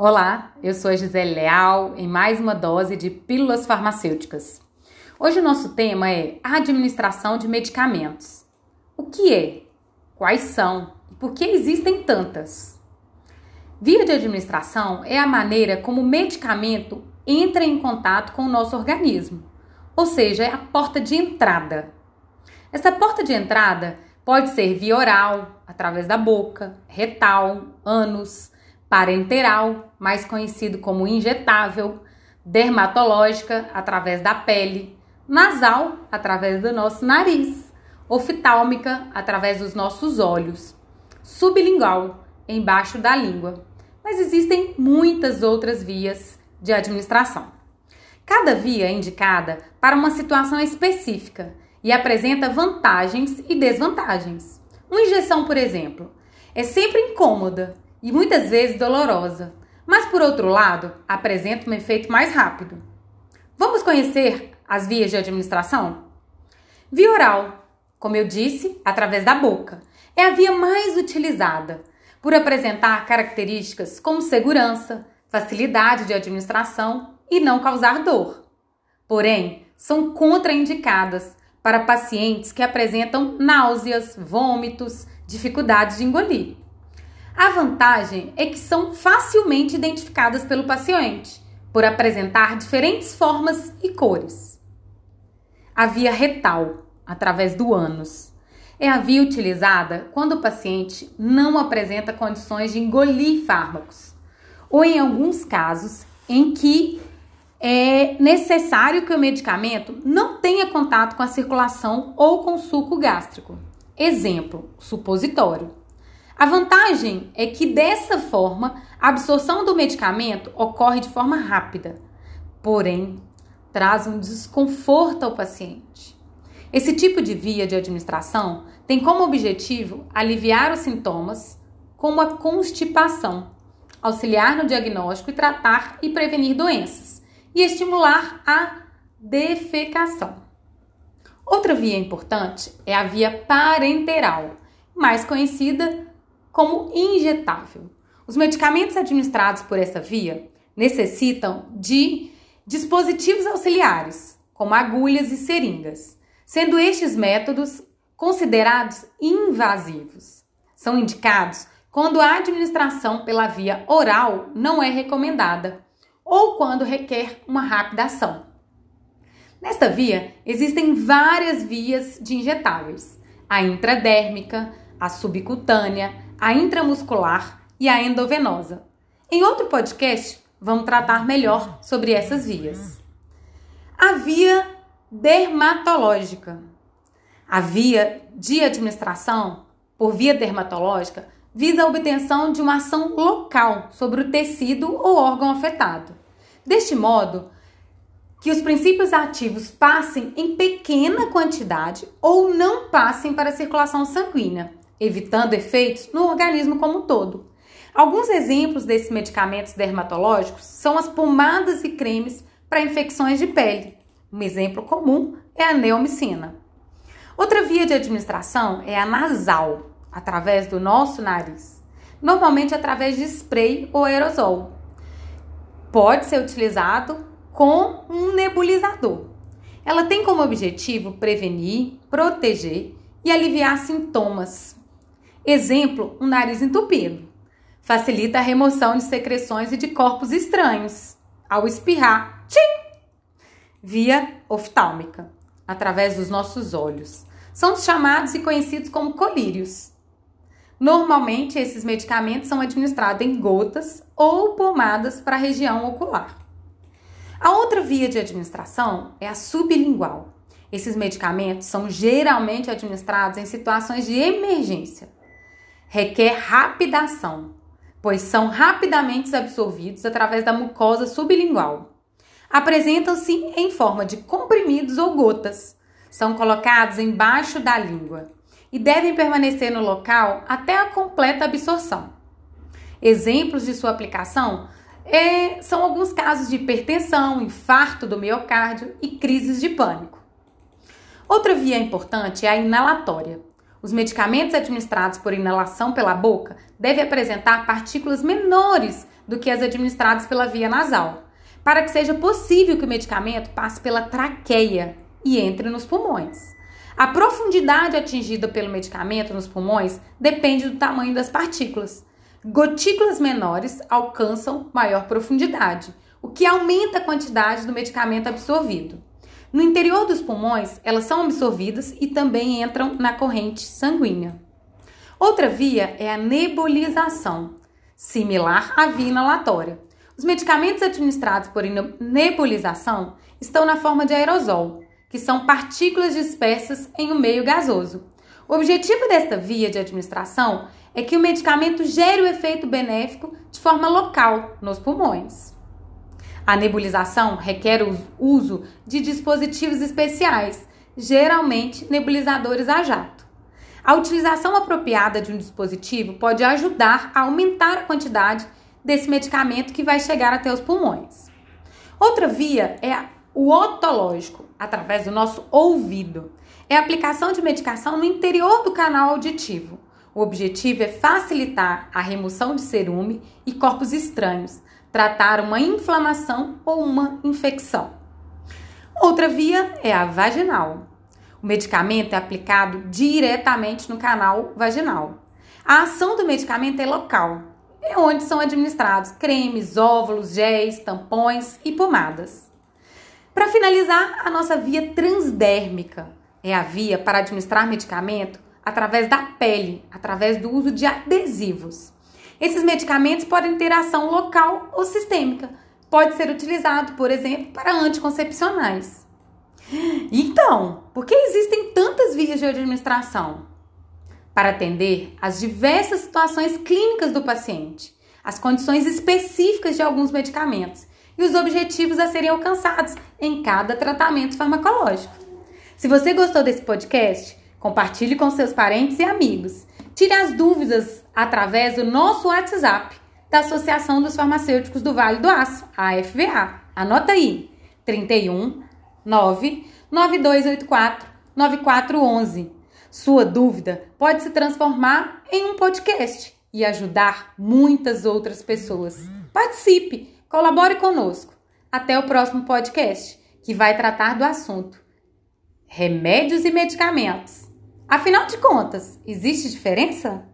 Olá, eu sou a Gisele Leal em mais uma dose de Pílulas Farmacêuticas. Hoje o nosso tema é administração de medicamentos. O que é? Quais são? E por que existem tantas? Via de administração é a maneira como o medicamento entra em contato com o nosso organismo, ou seja, é a porta de entrada. Essa porta de entrada pode ser via oral, através da boca, retal, ânus, parenteral, mais conhecido como injetável, dermatológica, através da pele, nasal, através do nosso nariz, oftálmica, através dos nossos olhos, sublingual, embaixo da língua. Mas existem muitas outras vias de administração. Cada via é indicada para uma situação específica e apresenta vantagens e desvantagens. Uma injeção, por exemplo, é sempre incômoda e muitas vezes dolorosa, mas por outro lado, apresenta um efeito mais rápido. Vamos conhecer as vias de administração? Via oral, como eu disse, através da boca, é a via mais utilizada por apresentar características como segurança, facilidade de administração e não causar dor. Porém, são contraindicadas para pacientes que apresentam náuseas, vômitos, dificuldade de engolir. A vantagem é que são facilmente identificadas pelo paciente, por apresentar diferentes formas e cores. A via retal, através do ânus, é a via utilizada quando o paciente não apresenta condições de engolir fármacos, ou em alguns casos em que é necessário que o medicamento não tenha contato com a circulação ou com o suco gástrico. Exemplo, supositório. A vantagem é que dessa forma a absorção do medicamento ocorre de forma rápida, porém traz um desconforto ao paciente. Esse tipo de via de administração tem como objetivo aliviar os sintomas, como a constipação, auxiliar no diagnóstico e tratar e prevenir doenças, e estimular a defecação. Outra via importante é a via parenteral, mais conhecida como injetável. Os medicamentos administrados por essa via necessitam de dispositivos auxiliares, como agulhas e seringas, sendo estes métodos considerados invasivos. São indicados quando a administração pela via oral não é recomendada ou quando requer uma rápida ação. Nesta via, existem várias vias de injetáveis: a intradérmica, a subcutânea, a intramuscular e a endovenosa. Em outro podcast, vamos tratar melhor sobre essas vias. A via dermatológica. A via de administração por via dermatológica visa a obtenção de uma ação local sobre o tecido ou órgão afetado. Deste modo, que os princípios ativos passem em pequena quantidade ou não passem para a circulação sanguínea, evitando efeitos no organismo como um todo. Alguns exemplos desses medicamentos dermatológicos são as pomadas e cremes para infecções de pele. Um exemplo comum é a neomicina. Outra via de administração é a nasal, através do nosso nariz, normalmente através de spray ou aerosol. Pode ser utilizado com um nebulizador. Ela tem como objetivo prevenir, proteger e aliviar sintomas Exemplo, um nariz entupido. Facilita a remoção de secreções e de corpos estranhos. Ao espirrar, tchim! Via oftálmica, através dos nossos olhos. São chamados e conhecidos como colírios. Normalmente, esses medicamentos são administrados em gotas ou pomadas para a região ocular. A outra via de administração é a sublingual. Esses medicamentos são geralmente administrados em situações de emergência requer rápida ação, pois são rapidamente absorvidos através da mucosa sublingual. Apresentam-se em forma de comprimidos ou gotas. São colocados embaixo da língua e devem permanecer no local até a completa absorção. Exemplos de sua aplicação é, são alguns casos de hipertensão, infarto do miocárdio e crises de pânico. Outra via importante é a inalatória. Os medicamentos administrados por inalação pela boca devem apresentar partículas menores do que as administradas pela via nasal, para que seja possível que o medicamento passe pela traqueia e entre nos pulmões. A profundidade atingida pelo medicamento nos pulmões depende do tamanho das partículas. Gotículas menores alcançam maior profundidade, o que aumenta a quantidade do medicamento absorvido. No interior dos pulmões, elas são absorvidas e também entram na corrente sanguínea. Outra via é a nebulização, similar à via inalatória. Os medicamentos administrados por nebulização estão na forma de aerosol, que são partículas dispersas em um meio gasoso. O objetivo desta via de administração é que o medicamento gere o efeito benéfico de forma local nos pulmões. A nebulização requer o uso de dispositivos especiais, geralmente nebulizadores a jato. A utilização apropriada de um dispositivo pode ajudar a aumentar a quantidade desse medicamento que vai chegar até os pulmões. Outra via é o otológico, através do nosso ouvido. É a aplicação de medicação no interior do canal auditivo. O objetivo é facilitar a remoção de cerume e corpos estranhos, tratar uma inflamação ou uma infecção. Outra via é a vaginal. O medicamento é aplicado diretamente no canal vaginal. A ação do medicamento é local, é onde são administrados cremes, óvulos, géis, tampões e pomadas. Para finalizar, a nossa via transdérmica é a via para administrar medicamento através da pele, através do uso de adesivos. Esses medicamentos podem ter ação local ou sistêmica. Pode ser utilizado, por exemplo, para anticoncepcionais. Então, por que existem tantas vias de administração? Para atender às diversas situações clínicas do paciente, as condições específicas de alguns medicamentos e os objetivos a serem alcançados em cada tratamento farmacológico. Se você gostou desse podcast, compartilhe com seus parentes e amigos. Tire as dúvidas através do nosso WhatsApp da Associação dos Farmacêuticos do Vale do Aço, AFVA. Anota aí: 31 9 9284 9411. Sua dúvida pode se transformar em um podcast e ajudar muitas outras pessoas. Participe, colabore conosco. Até o próximo podcast, que vai tratar do assunto remédios e medicamentos. Afinal de contas, existe diferença?